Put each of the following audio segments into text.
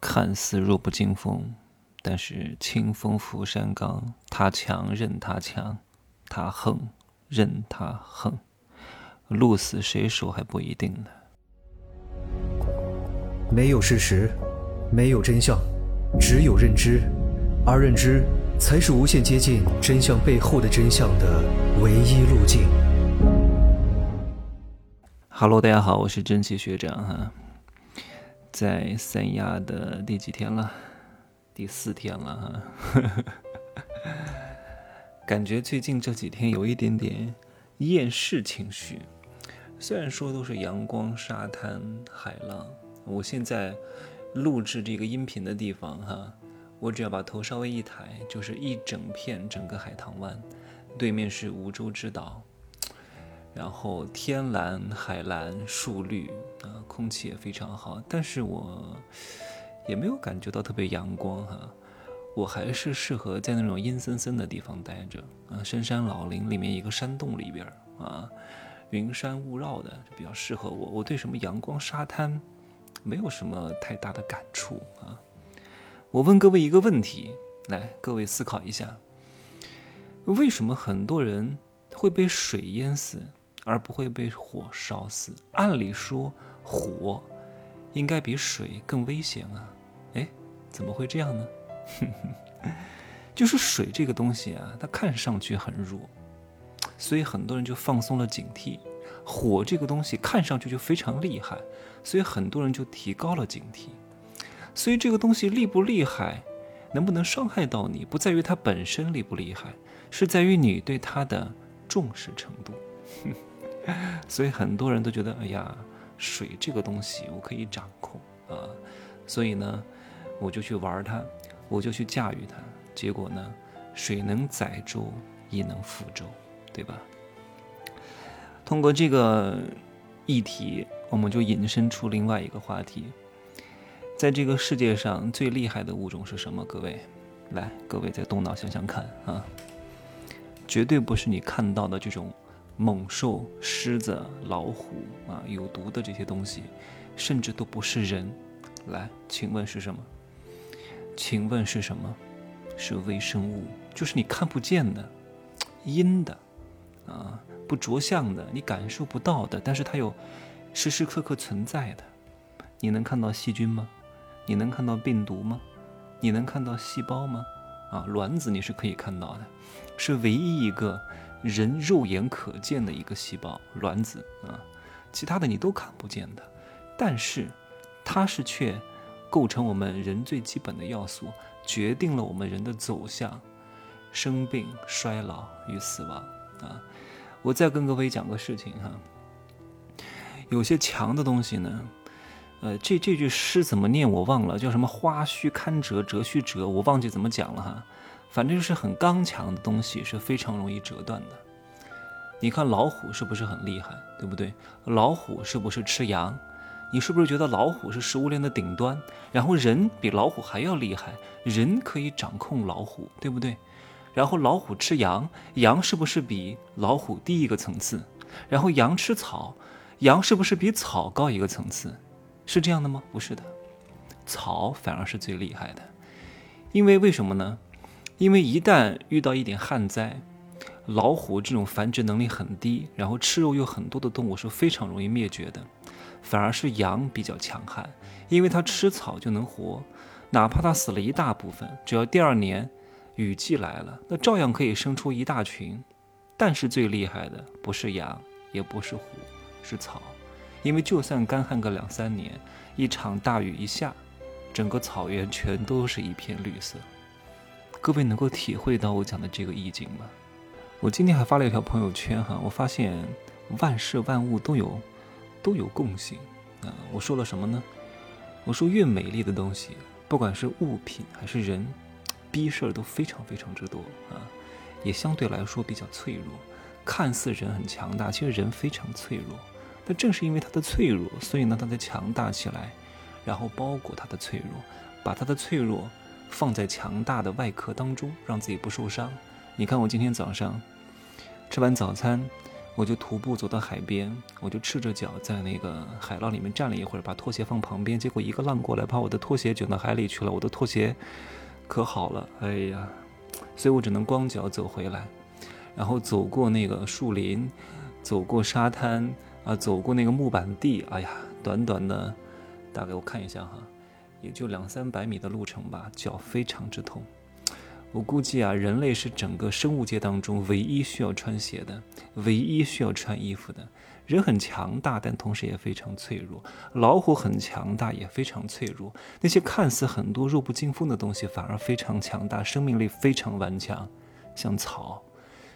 看似弱不禁风，但是清风拂山岗。他强任他强，他横任他横，鹿死谁手还不一定呢。没有事实，没有真相，只有认知，而认知才是无限接近真相背后的真相的唯一路径。Hello，大家好，我是真奇学长哈。在三亚的第几天了？第四天了哈，感觉最近这几天有一点点厌世情绪。虽然说都是阳光、沙滩、海浪，我现在录制这个音频的地方哈，我只要把头稍微一抬，就是一整片整个海棠湾，对面是梧州之岛。然后天蓝海蓝树绿啊，空气也非常好，但是我也没有感觉到特别阳光哈，我还是适合在那种阴森森的地方待着啊，深山老林里面一个山洞里边啊，云山雾绕的比较适合我。我对什么阳光沙滩没有什么太大的感触啊。我问各位一个问题，来，各位思考一下，为什么很多人会被水淹死？而不会被火烧死。按理说，火应该比水更危险啊！哎，怎么会这样呢？就是水这个东西啊，它看上去很弱，所以很多人就放松了警惕；火这个东西看上去就非常厉害，所以很多人就提高了警惕。所以这个东西厉不厉害，能不能伤害到你，不在于它本身厉不厉害，是在于你对它的重视程度。所以很多人都觉得，哎呀，水这个东西我可以掌控啊，所以呢，我就去玩它，我就去驾驭它。结果呢，水能载舟，亦能覆舟，对吧？通过这个议题，我们就引申出另外一个话题：在这个世界上最厉害的物种是什么？各位，来，各位再动脑想想看啊，绝对不是你看到的这种。猛兽、狮子、老虎啊，有毒的这些东西，甚至都不是人。来，请问是什么？请问是什么？是微生物，就是你看不见的、阴的啊，不着相的，你感受不到的，但是它有时时刻刻存在的。你能看到细菌吗？你能看到病毒吗？你能看到细胞吗？啊，卵子你是可以看到的，是唯一一个。人肉眼可见的一个细胞卵子啊，其他的你都看不见的，但是它是却构成我们人最基本的要素，决定了我们人的走向、生病、衰老与死亡啊。我再跟各位讲个事情哈，有些强的东西呢，呃，这这句诗怎么念我忘了，叫什么“花须堪折折须折”，我忘记怎么讲了哈。反正就是很刚强的东西是非常容易折断的。你看老虎是不是很厉害，对不对？老虎是不是吃羊？你是不是觉得老虎是食物链的顶端？然后人比老虎还要厉害，人可以掌控老虎，对不对？然后老虎吃羊，羊是不是比老虎低一个层次？然后羊吃草，羊是不是比草高一个层次？是这样的吗？不是的，草反而是最厉害的，因为为什么呢？因为一旦遇到一点旱灾，老虎这种繁殖能力很低，然后吃肉又很多的动物是非常容易灭绝的，反而是羊比较强悍，因为它吃草就能活，哪怕它死了一大部分，只要第二年雨季来了，那照样可以生出一大群。但是最厉害的不是羊，也不是虎，是草，因为就算干旱个两三年，一场大雨一下，整个草原全都是一片绿色。各位能够体会到我讲的这个意境吗？我今天还发了一条朋友圈哈，我发现万事万物都有都有共性啊。我说了什么呢？我说越美丽的东西，不管是物品还是人，逼事儿都非常非常之多啊，也相对来说比较脆弱。看似人很强大，其实人非常脆弱。但正是因为它的脆弱，所以呢，它才强大起来，然后包裹它的脆弱，把它的脆弱。放在强大的外壳当中，让自己不受伤。你看，我今天早上吃完早餐，我就徒步走到海边，我就赤着脚在那个海浪里面站了一会儿，把拖鞋放旁边，结果一个浪过来，把我的拖鞋卷到海里去了。我的拖鞋可好了，哎呀，所以我只能光脚走回来，然后走过那个树林，走过沙滩啊，走过那个木板地，哎呀，短短的，大概我看一下哈，也就两三百米的路程吧，脚非常之痛。我估计啊，人类是整个生物界当中唯一需要穿鞋的，唯一需要穿衣服的。人很强大，但同时也非常脆弱。老虎很强大，也非常脆弱。那些看似很多弱不禁风的东西，反而非常强大，生命力非常顽强。像草，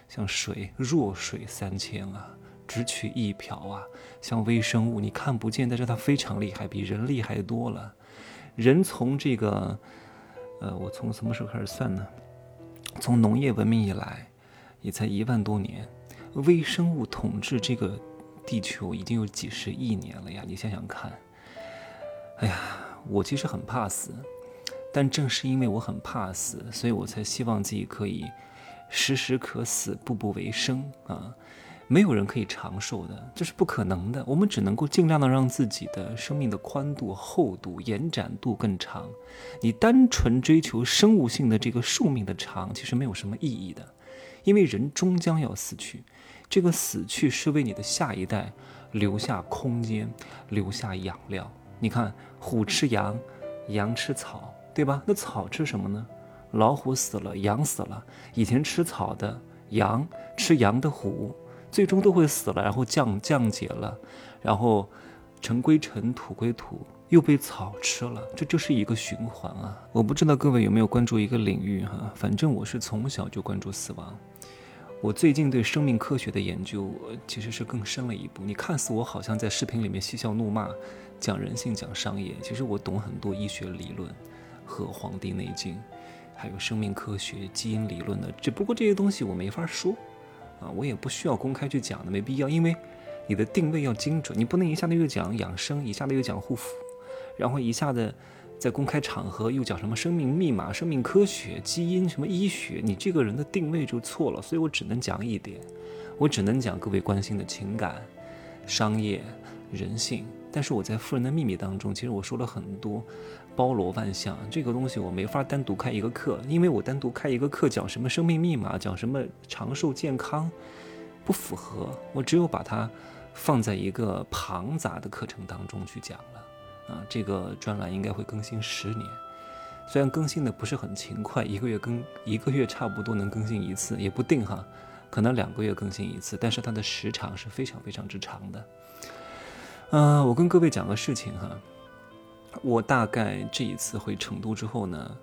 像水，弱水三千啊，只取一瓢啊。像微生物，你看不见，但是它非常厉害，比人厉害多了。人从这个，呃，我从什么时候开始算呢？从农业文明以来，也才一万多年，微生物统治这个地球已经有几十亿年了呀！你想想看，哎呀，我其实很怕死，但正是因为我很怕死，所以我才希望自己可以时时可死，步步为生啊！没有人可以长寿的，这是不可能的。我们只能够尽量的让自己的生命的宽度、厚度、延展度更长。你单纯追求生物性的这个寿命的长，其实没有什么意义的，因为人终将要死去。这个死去是为你的下一代留下空间、留下养料。你看，虎吃羊，羊吃草，对吧？那草吃什么呢？老虎死了，羊死了，以前吃草的羊吃羊的虎。最终都会死了，然后降降解了，然后尘归尘，土归土，又被草吃了，这就是一个循环啊！我不知道各位有没有关注一个领域哈，反正我是从小就关注死亡。我最近对生命科学的研究其实是更深了一步。你看似我好像在视频里面嬉笑怒骂，讲人性，讲商业，其实我懂很多医学理论和《黄帝内经》，还有生命科学、基因理论的，只不过这些东西我没法说。啊，我也不需要公开去讲的，没必要，因为你的定位要精准，你不能一下子又讲养生，一下子又讲护肤，然后一下子在公开场合又讲什么生命密码、生命科学、基因什么医学，你这个人的定位就错了。所以我只能讲一点，我只能讲各位关心的情感、商业、人性。但是我在《富人的秘密》当中，其实我说了很多。包罗万象，这个东西我没法单独开一个课，因为我单独开一个课讲什么生命密码，讲什么长寿健康，不符合。我只有把它放在一个庞杂的课程当中去讲了。啊，这个专栏应该会更新十年，虽然更新的不是很勤快，一个月更一个月差不多能更新一次，也不定哈，可能两个月更新一次，但是它的时长是非常非常之长的。嗯，我跟各位讲个事情哈。我大概这一次回成都之后呢，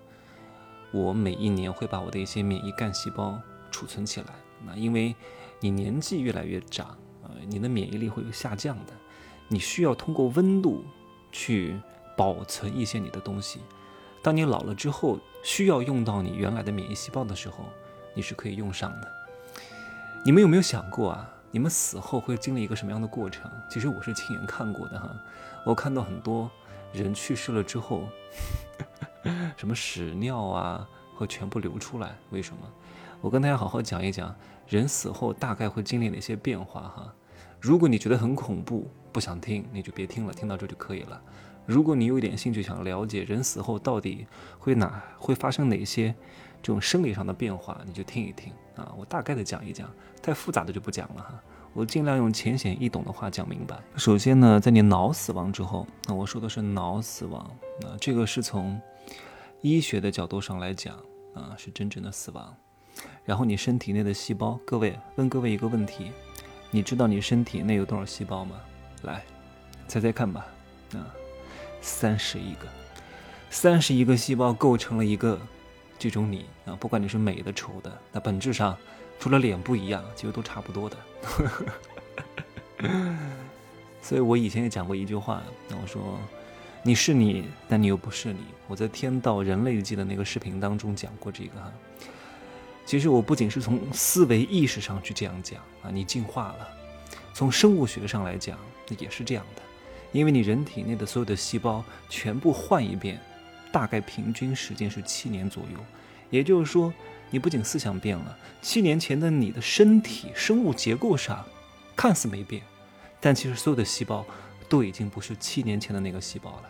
我每一年会把我的一些免疫干细胞储存起来。那因为你年纪越来越长啊，你的免疫力会下降的，你需要通过温度去保存一些你的东西。当你老了之后，需要用到你原来的免疫细胞的时候，你是可以用上的。你们有没有想过啊？你们死后会经历一个什么样的过程？其实我是亲眼看过的哈，我看到很多。人去世了之后，什么屎尿啊会全部流出来？为什么？我跟大家好好讲一讲，人死后大概会经历哪些变化哈。如果你觉得很恐怖，不想听，你就别听了，听到这就可以了。如果你有一点兴趣想了解人死后到底会哪会发生哪些这种生理上的变化，你就听一听啊。我大概的讲一讲，太复杂的就不讲了哈。我尽量用浅显易懂的话讲明白。首先呢，在你脑死亡之后，那我说的是脑死亡，那这个是从医学的角度上来讲啊，是真正的死亡。然后你身体内的细胞，各位问各位一个问题，你知道你身体内有多少细胞吗？来，猜猜看吧。啊，三十亿个，三十亿个细胞构成了一个这种你啊，不管你是美的丑的，那本质上。除了脸不一样，其实都差不多的。呵呵呵所以我以前也讲过一句话，那我说你是你，但你又不是你。我在《天道人类记》的那个视频当中讲过这个哈。其实我不仅是从思维意识上去这样讲啊，你进化了；从生物学上来讲，也是这样的。因为你人体内的所有的细胞全部换一遍，大概平均时间是七年左右，也就是说。你不仅思想变了，七年前的你的身体生物结构上看似没变，但其实所有的细胞都已经不是七年前的那个细胞了。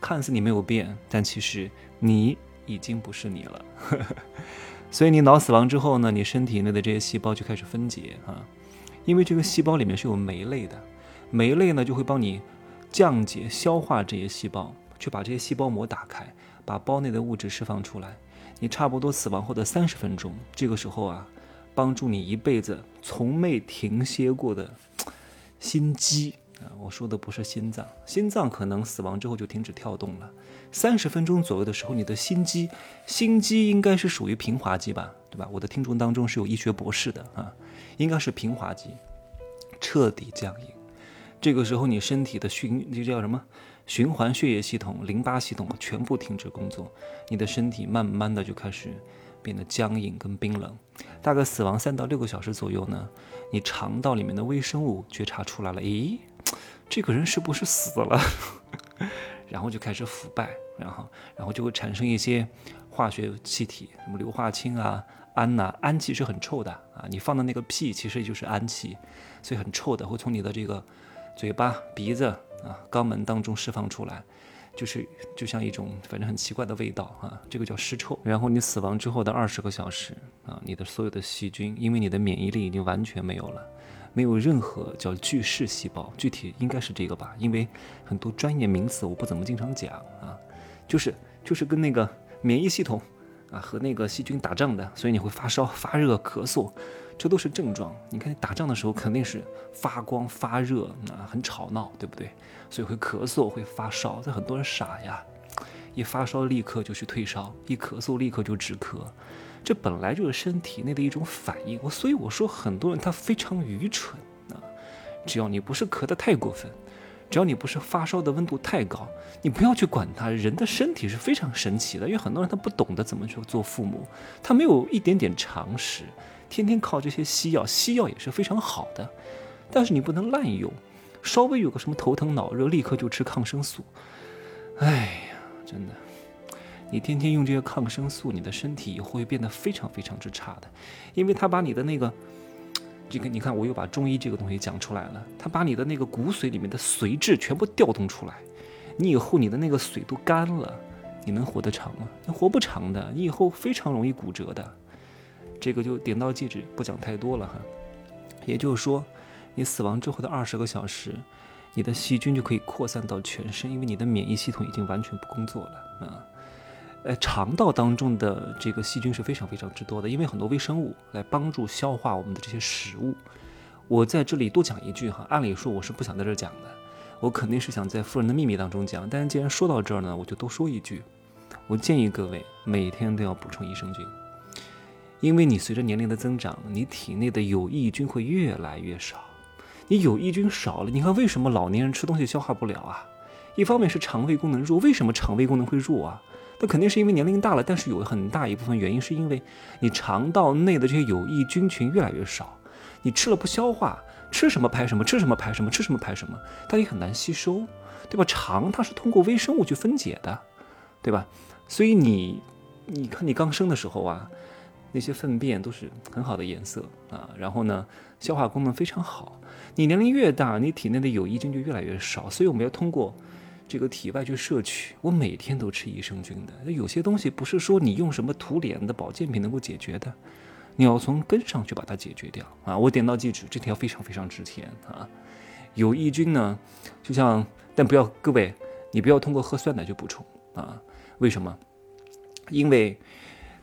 看似你没有变，但其实你已经不是你了。所以你脑死亡之后呢，你身体内的这些细胞就开始分解啊，因为这个细胞里面是有酶类的，酶类呢就会帮你降解、消化这些细胞，去把这些细胞膜打开，把包内的物质释放出来。你差不多死亡后的三十分钟，这个时候啊，帮助你一辈子从没停歇过的心肌啊，我说的不是心脏，心脏可能死亡之后就停止跳动了。三十分钟左右的时候，你的心肌，心肌应该是属于平滑肌吧，对吧？我的听众当中是有医学博士的啊，应该是平滑肌，彻底降硬。这个时候，你身体的循，这叫什么？循环血液系统、淋巴系统全部停止工作，你的身体慢慢的就开始变得僵硬跟冰冷。大概死亡三到六个小时左右呢，你肠道里面的微生物觉察出来了，咦，这个人是不是死了？然后就开始腐败，然后然后就会产生一些化学气体，什么硫化氢啊、氨呐，氨气是很臭的啊，你放的那个屁其实就是氨气，所以很臭的，会从你的这个嘴巴、鼻子。啊，肛门当中释放出来，就是就像一种反正很奇怪的味道啊，这个叫尸臭。然后你死亡之后的二十个小时啊，你的所有的细菌，因为你的免疫力已经完全没有了，没有任何叫巨噬细胞，具体应该是这个吧，因为很多专业名词我不怎么经常讲啊，就是就是跟那个免疫系统啊和那个细菌打仗的，所以你会发烧、发热、咳嗽。这都是症状。你看，打仗的时候肯定是发光发热啊，很吵闹，对不对？所以会咳嗽，会发烧。这很多人傻呀，一发烧立刻就去退烧，一咳嗽立刻就止咳。这本来就是身体内的一种反应。我所以我说，很多人他非常愚蠢啊。只要你不是咳得太过分，只要你不是发烧的温度太高，你不要去管它。人的身体是非常神奇的，因为很多人他不懂得怎么去做父母，他没有一点点常识。天天靠这些西药，西药也是非常好的，但是你不能滥用。稍微有个什么头疼脑热，立刻就吃抗生素。哎呀，真的，你天天用这些抗生素，你的身体以后会变得非常非常之差的，因为他把你的那个，这个你看，我又把中医这个东西讲出来了，他把你的那个骨髓里面的髓质全部调动出来，你以后你的那个髓都干了，你能活得长吗？你活不长的，你以后非常容易骨折的。这个就点到即止，不讲太多了哈。也就是说，你死亡之后的二十个小时，你的细菌就可以扩散到全身，因为你的免疫系统已经完全不工作了啊。呃，肠道当中的这个细菌是非常非常之多的，因为很多微生物来帮助消化我们的这些食物。我在这里多讲一句哈，按理说我是不想在这讲的，我肯定是想在《富人的秘密》当中讲，但是既然说到这儿呢，我就多说一句，我建议各位每天都要补充益生菌。因为你随着年龄的增长，你体内的有益菌会越来越少。你有益菌少了，你看为什么老年人吃东西消化不了啊？一方面是肠胃功能弱，为什么肠胃功能会弱啊？那肯定是因为年龄大了。但是有很大一部分原因是因为你肠道内的这些有益菌群越来越少，你吃了不消化，吃什么排什么，吃什么排什么，吃什么排什么，它也很难吸收，对吧？肠它是通过微生物去分解的，对吧？所以你，你看你刚生的时候啊。那些粪便都是很好的颜色啊，然后呢，消化功能非常好。你年龄越大，你体内的有益菌就越来越少，所以我们要通过这个体外去摄取。我每天都吃益生菌的。有些东西不是说你用什么涂脸的保健品能够解决的，你要从根上去把它解决掉啊！我点到即止，这条非常非常值钱啊。有益菌呢，就像但不要各位，你不要通过喝酸奶去补充啊？为什么？因为。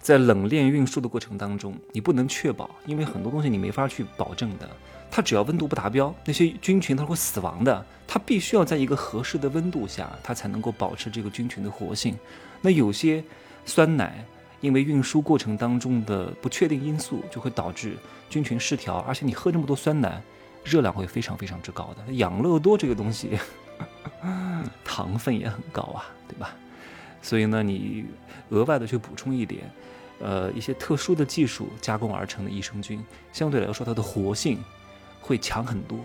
在冷链运输的过程当中，你不能确保，因为很多东西你没法去保证的。它只要温度不达标，那些菌群它会死亡的。它必须要在一个合适的温度下，它才能够保持这个菌群的活性。那有些酸奶，因为运输过程当中的不确定因素，就会导致菌群失调。而且你喝这么多酸奶，热量会非常非常之高的。养乐多这个东西，糖分也很高啊，对吧？所以呢，你额外的去补充一点。呃，一些特殊的技术加工而成的益生菌，相对来说它的活性会强很多。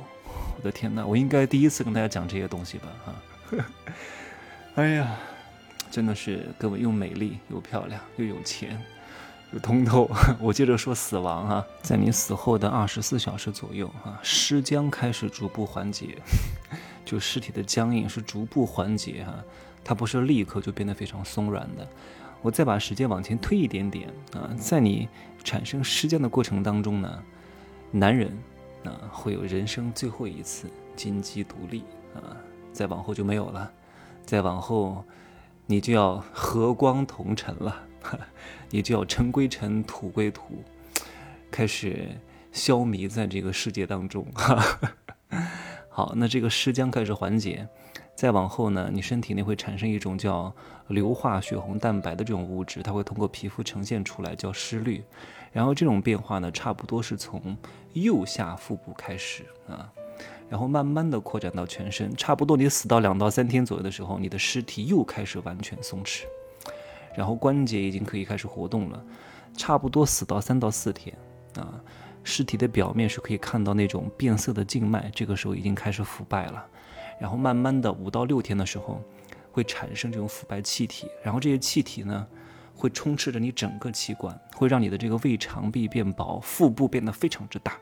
我的天呐，我应该第一次跟大家讲这些东西吧？哈，哎呀，真的是各位又美丽又漂亮又有钱又通透。我接着说死亡啊，在你死后的二十四小时左右啊，尸僵开始逐步缓解，就尸体的僵硬是逐步缓解哈，它不是立刻就变得非常松软的。我再把时间往前推一点点啊，在你产生尸僵的过程当中呢，男人啊会有人生最后一次金鸡独立啊，再往后就没有了，再往后你就要和光同尘了。你就要尘归尘，土归土，开始消弭在这个世界当中。好，那这个尸僵开始缓解，再往后呢，你身体内会产生一种叫硫化血红蛋白的这种物质，它会通过皮肤呈现出来，叫尸绿。然后这种变化呢，差不多是从右下腹部开始啊，然后慢慢的扩展到全身。差不多你死到两到三天左右的时候，你的尸体又开始完全松弛。然后关节已经可以开始活动了，差不多死到三到四天啊，尸体的表面是可以看到那种变色的静脉，这个时候已经开始腐败了。然后慢慢的五到六天的时候，会产生这种腐败气体，然后这些气体呢，会充斥着你整个器官，会让你的这个胃肠壁变薄，腹部变得非常之大。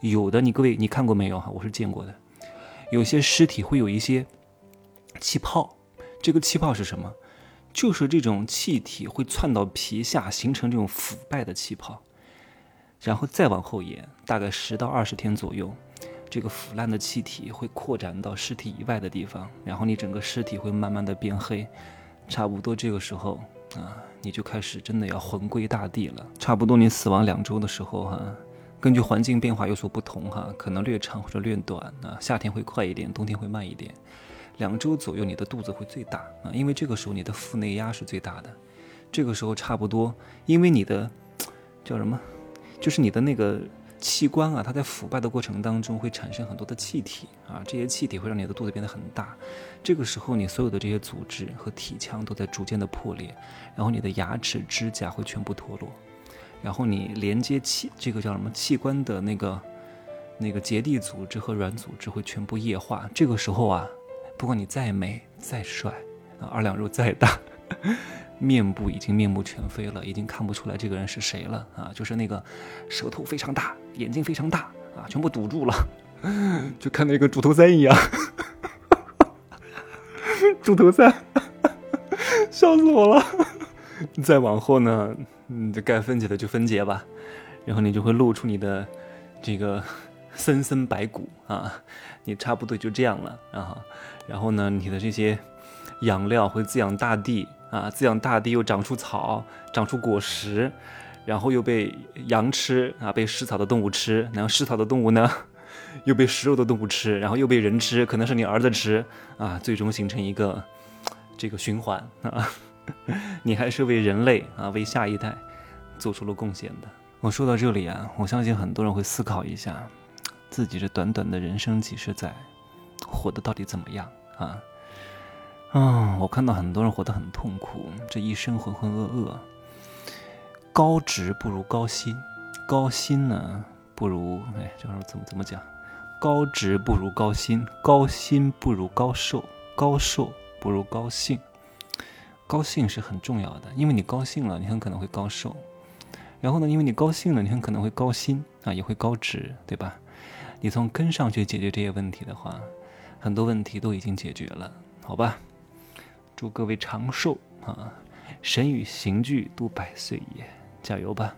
有的你各位你看过没有哈？我是见过的，有些尸体会有一些气泡，这个气泡是什么？就是这种气体会窜到皮下，形成这种腐败的气泡，然后再往后延，大概十到二十天左右，这个腐烂的气体会扩展到尸体以外的地方，然后你整个尸体会慢慢的变黑，差不多这个时候啊，你就开始真的要魂归大地了。差不多你死亡两周的时候哈，根据环境变化有所不同哈，可能略长或者略短啊，夏天会快一点，冬天会慢一点。两周左右，你的肚子会最大啊，因为这个时候你的腹内压是最大的。这个时候差不多，因为你的叫什么，就是你的那个器官啊，它在腐败的过程当中会产生很多的气体啊，这些气体会让你的肚子变得很大。这个时候，你所有的这些组织和体腔都在逐渐的破裂，然后你的牙齿、指甲会全部脱落，然后你连接器这个叫什么器官的那个那个结缔组织和软组织会全部液化。这个时候啊。不管你再美再帅啊，二两肉再大，面部已经面目全非了，已经看不出来这个人是谁了啊！就是那个舌头非常大，眼睛非常大啊，全部堵住了，就看那个猪头三一样。猪头三，笑死我了！再往后呢，嗯，该分解的就分解吧，然后你就会露出你的这个。森森白骨啊，你差不多就这样了啊。然后呢，你的这些养料会滋养大地啊，滋养大地又长出草，长出果实，然后又被羊吃啊，被食草的动物吃，然后食草的动物呢，又被食肉的动物吃，然后又被人吃，可能是你儿子吃啊，最终形成一个这个循环啊。你还是为人类啊，为下一代做出了贡献的。我说到这里啊，我相信很多人会思考一下。自己这短短的人生几十载，活得到底怎么样啊？啊，我看到很多人活得很痛苦，这一生浑浑噩噩。高职不如高薪，高薪呢不如哎，这说怎么怎么讲？高职不如高薪，高薪不如高寿，高寿不如高兴。高兴是很重要的，因为你高兴了，你很可能会高寿。然后呢，因为你高兴了，你很可能会高薪啊，也会高职，对吧？你从根上去解决这些问题的话，很多问题都已经解决了，好吧？祝各位长寿啊！神与刑具度百岁也，加油吧！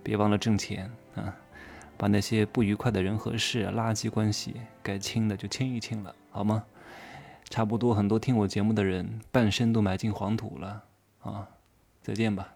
别忘了挣钱啊！把那些不愉快的人和事、垃圾关系该清的就清一清了，好吗？差不多，很多听我节目的人半生都埋进黄土了啊！再见吧。